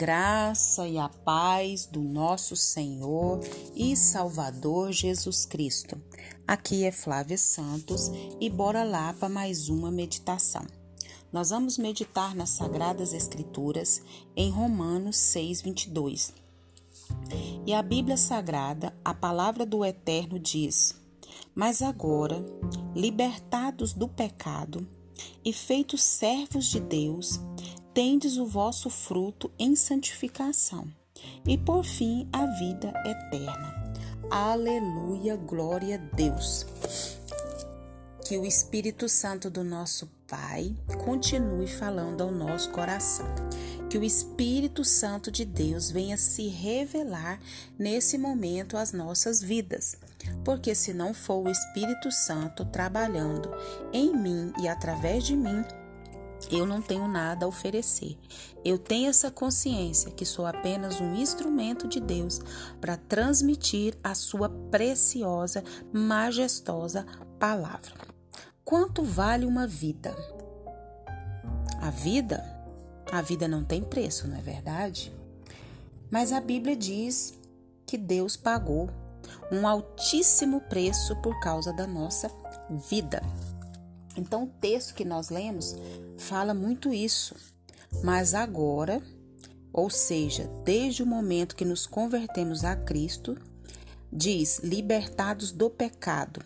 graça e a paz do nosso Senhor e Salvador Jesus Cristo. Aqui é Flávia Santos e bora lá para mais uma meditação. Nós vamos meditar nas Sagradas Escrituras em Romanos 6, 22. E a Bíblia Sagrada, a palavra do Eterno diz: Mas agora, libertados do pecado e feitos servos de Deus, tendes o vosso fruto em santificação, e por fim a vida eterna. Aleluia, glória a Deus. Que o Espírito Santo do nosso Pai continue falando ao nosso coração. Que o Espírito Santo de Deus venha se revelar nesse momento às nossas vidas. Porque se não for o Espírito Santo trabalhando em mim e através de mim, eu não tenho nada a oferecer. Eu tenho essa consciência que sou apenas um instrumento de Deus para transmitir a sua preciosa, majestosa palavra. Quanto vale uma vida? A vida? A vida não tem preço, não é verdade? Mas a Bíblia diz que Deus pagou um altíssimo preço por causa da nossa vida. Então, o texto que nós lemos fala muito isso. Mas agora, ou seja, desde o momento que nos convertemos a Cristo, diz: libertados do pecado.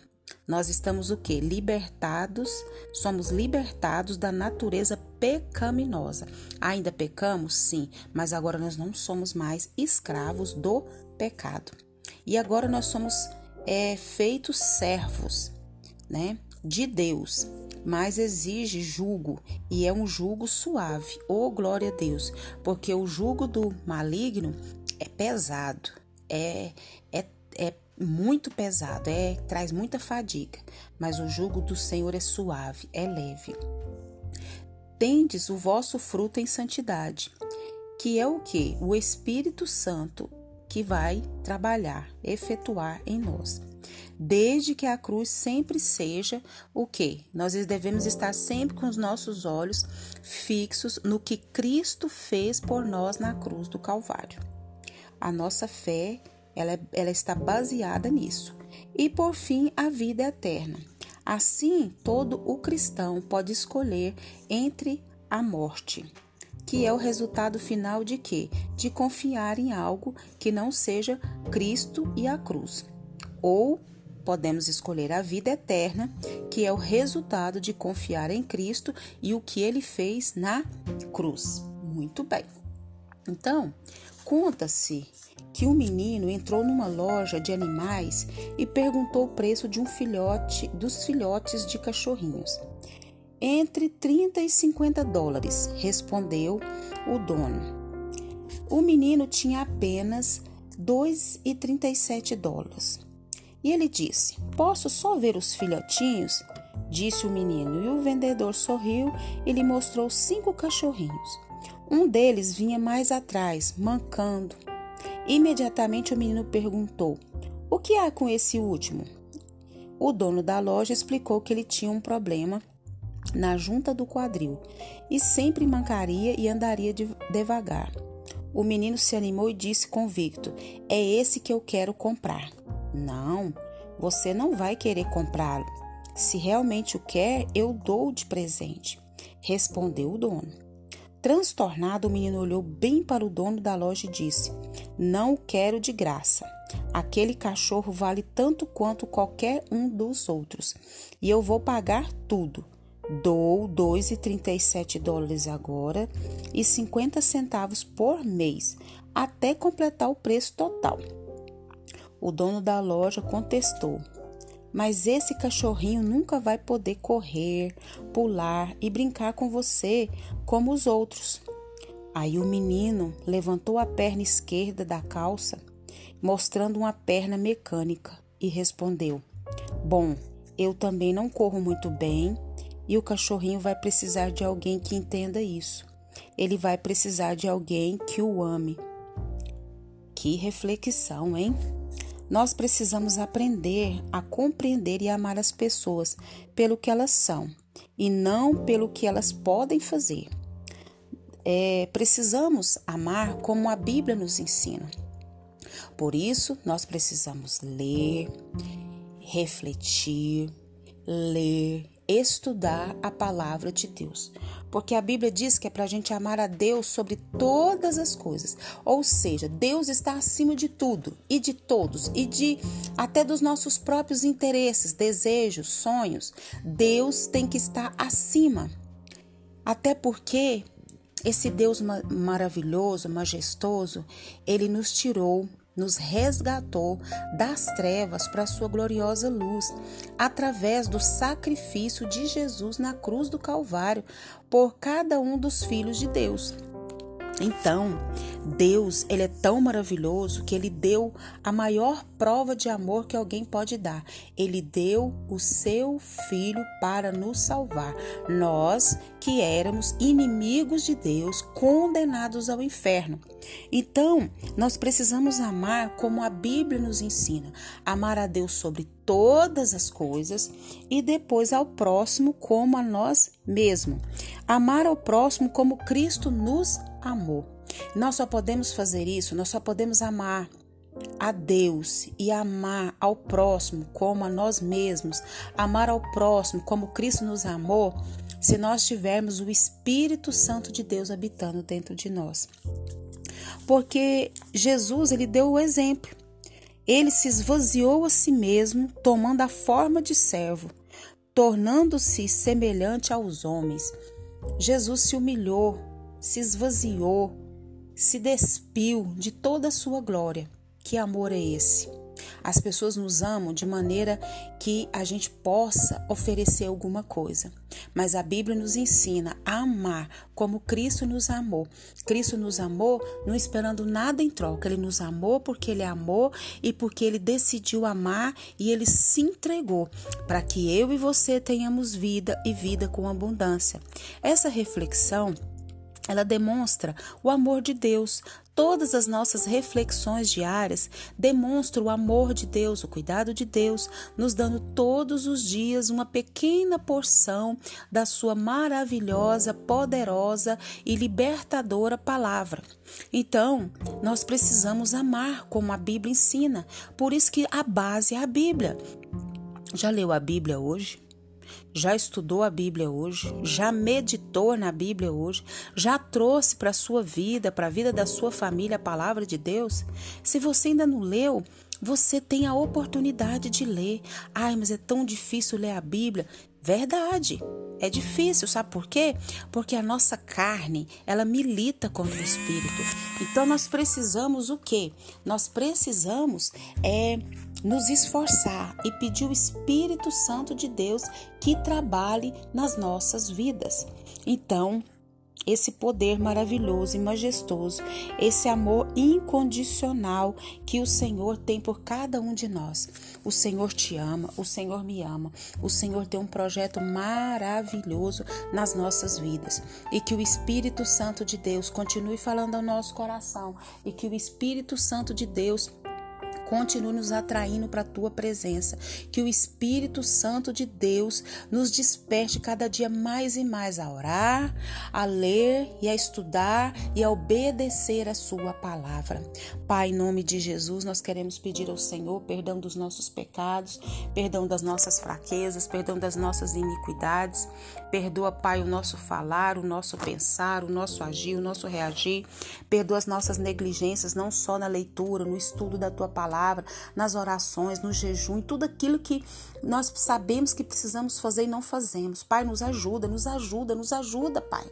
Nós estamos o que? Libertados, somos libertados da natureza pecaminosa. Ainda pecamos? Sim, mas agora nós não somos mais escravos do pecado. E agora nós somos é, feitos servos, né? De Deus, mas exige jugo e é um jugo suave. Oh, glória a Deus, porque o jugo do maligno é pesado, é, é, é muito pesado, é traz muita fadiga, mas o jugo do Senhor é suave, é leve. Tendes o vosso fruto em santidade, que é o que? O Espírito Santo que vai trabalhar, efetuar em nós desde que a cruz sempre seja o que? Nós devemos estar sempre com os nossos olhos fixos no que Cristo fez por nós na cruz do Calvário. A nossa fé, ela, é, ela está baseada nisso. E por fim, a vida eterna. Assim, todo o cristão pode escolher entre a morte, que é o resultado final de quê? De confiar em algo que não seja Cristo e a cruz, ou podemos escolher a vida eterna, que é o resultado de confiar em Cristo e o que ele fez na cruz. Muito bem. Então, conta-se que um menino entrou numa loja de animais e perguntou o preço de um filhote dos filhotes de cachorrinhos. Entre 30 e 50 dólares, respondeu o dono. O menino tinha apenas 2,37 dólares. E ele disse: Posso só ver os filhotinhos? Disse o menino, e o vendedor sorriu e lhe mostrou cinco cachorrinhos. Um deles vinha mais atrás, mancando. Imediatamente o menino perguntou: O que há com esse último? O dono da loja explicou que ele tinha um problema na junta do quadril e sempre mancaria e andaria devagar. O menino se animou e disse convicto: É esse que eu quero comprar. Não, você não vai querer comprá-lo. Se realmente o quer, eu dou de presente, respondeu o dono. Transtornado, o menino olhou bem para o dono da loja e disse: Não quero de graça. Aquele cachorro vale tanto quanto qualquer um dos outros, e eu vou pagar tudo. Dou 2,37 dólares agora e 50 centavos por mês, até completar o preço total. O dono da loja contestou: Mas esse cachorrinho nunca vai poder correr, pular e brincar com você como os outros. Aí o menino levantou a perna esquerda da calça, mostrando uma perna mecânica, e respondeu: Bom, eu também não corro muito bem e o cachorrinho vai precisar de alguém que entenda isso. Ele vai precisar de alguém que o ame. Que reflexão, hein? Nós precisamos aprender a compreender e amar as pessoas pelo que elas são e não pelo que elas podem fazer. é, precisamos amar como a Bíblia nos ensina. Por isso, nós precisamos ler, refletir, ler, estudar a palavra de Deus. Porque a Bíblia diz que é para a gente amar a Deus sobre todas as coisas. Ou seja, Deus está acima de tudo e de todos e de até dos nossos próprios interesses, desejos, sonhos. Deus tem que estar acima. Até porque esse Deus maravilhoso, majestoso, ele nos tirou nos resgatou das trevas para a sua gloriosa luz, através do sacrifício de Jesus na cruz do Calvário por cada um dos filhos de Deus. Então, Deus, ele é tão maravilhoso que ele deu a maior prova de amor que alguém pode dar. Ele deu o seu filho para nos salvar. Nós que éramos inimigos de Deus, condenados ao inferno. Então, nós precisamos amar como a Bíblia nos ensina, amar a Deus sobre todas as coisas e depois ao próximo como a nós mesmos. Amar ao próximo como Cristo nos amor. Nós só podemos fazer isso, nós só podemos amar a Deus e amar ao próximo como a nós mesmos, amar ao próximo como Cristo nos amou, se nós tivermos o Espírito Santo de Deus habitando dentro de nós. Porque Jesus, ele deu o exemplo. Ele se esvaziou a si mesmo, tomando a forma de servo, tornando-se semelhante aos homens. Jesus se humilhou, se esvaziou, se despiu de toda a sua glória. Que amor é esse? As pessoas nos amam de maneira que a gente possa oferecer alguma coisa. Mas a Bíblia nos ensina a amar como Cristo nos amou. Cristo nos amou não esperando nada em troca. Ele nos amou porque ele amou e porque ele decidiu amar e ele se entregou para que eu e você tenhamos vida e vida com abundância. Essa reflexão ela demonstra o amor de Deus. Todas as nossas reflexões diárias demonstram o amor de Deus, o cuidado de Deus, nos dando todos os dias uma pequena porção da sua maravilhosa, poderosa e libertadora palavra. Então, nós precisamos amar como a Bíblia ensina. Por isso que a base é a Bíblia. Já leu a Bíblia hoje? Já estudou a Bíblia hoje, já meditou na Bíblia hoje, já trouxe para a sua vida, para a vida da sua família a palavra de Deus? Se você ainda não leu, você tem a oportunidade de ler. Ai, mas é tão difícil ler a Bíblia. Verdade. É difícil, sabe por quê? Porque a nossa carne, ela milita contra o espírito. Então nós precisamos o quê? Nós precisamos é nos esforçar e pedir o Espírito Santo de Deus que trabalhe nas nossas vidas. Então, esse poder maravilhoso e majestoso, esse amor incondicional que o Senhor tem por cada um de nós. O Senhor te ama, o Senhor me ama, o Senhor tem um projeto maravilhoso nas nossas vidas e que o Espírito Santo de Deus continue falando ao nosso coração e que o Espírito Santo de Deus continue nos atraindo para a tua presença. Que o Espírito Santo de Deus nos desperte cada dia mais e mais a orar, a ler e a estudar e a obedecer a sua palavra. Pai, em nome de Jesus, nós queremos pedir ao Senhor perdão dos nossos pecados, perdão das nossas fraquezas, perdão das nossas iniquidades. Perdoa, Pai, o nosso falar, o nosso pensar, o nosso agir, o nosso reagir. Perdoa as nossas negligências, não só na leitura, no estudo da tua palavra palavra, nas orações, no jejum, em tudo aquilo que nós sabemos que precisamos fazer e não fazemos. Pai, nos ajuda, nos ajuda, nos ajuda, Pai.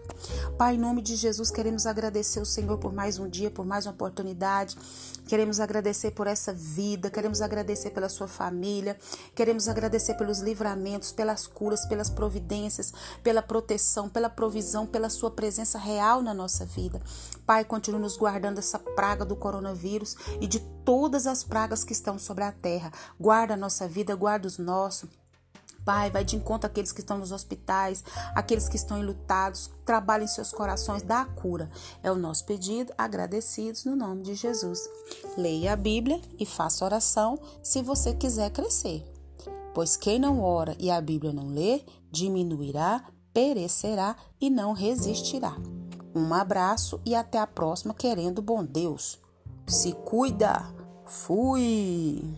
Pai, em nome de Jesus, queremos agradecer o Senhor por mais um dia, por mais uma oportunidade. Queremos agradecer por essa vida, queremos agradecer pela sua família, queremos agradecer pelos livramentos, pelas curas, pelas providências, pela proteção, pela provisão, pela sua presença real na nossa vida. Pai, continue nos guardando essa praga do coronavírus e de todas as pragas que estão sobre a terra. Guarda a nossa vida, guarda os nossos. Pai, vai de encontro àqueles que estão nos hospitais, aqueles que estão enlutados, trabalhe em seus corações, dá a cura. É o nosso pedido, agradecidos no nome de Jesus. Leia a Bíblia e faça oração se você quiser crescer. Pois quem não ora e a Bíblia não lê, diminuirá, perecerá e não resistirá. Um abraço e até a próxima, querendo bom Deus. Se cuida! Fui!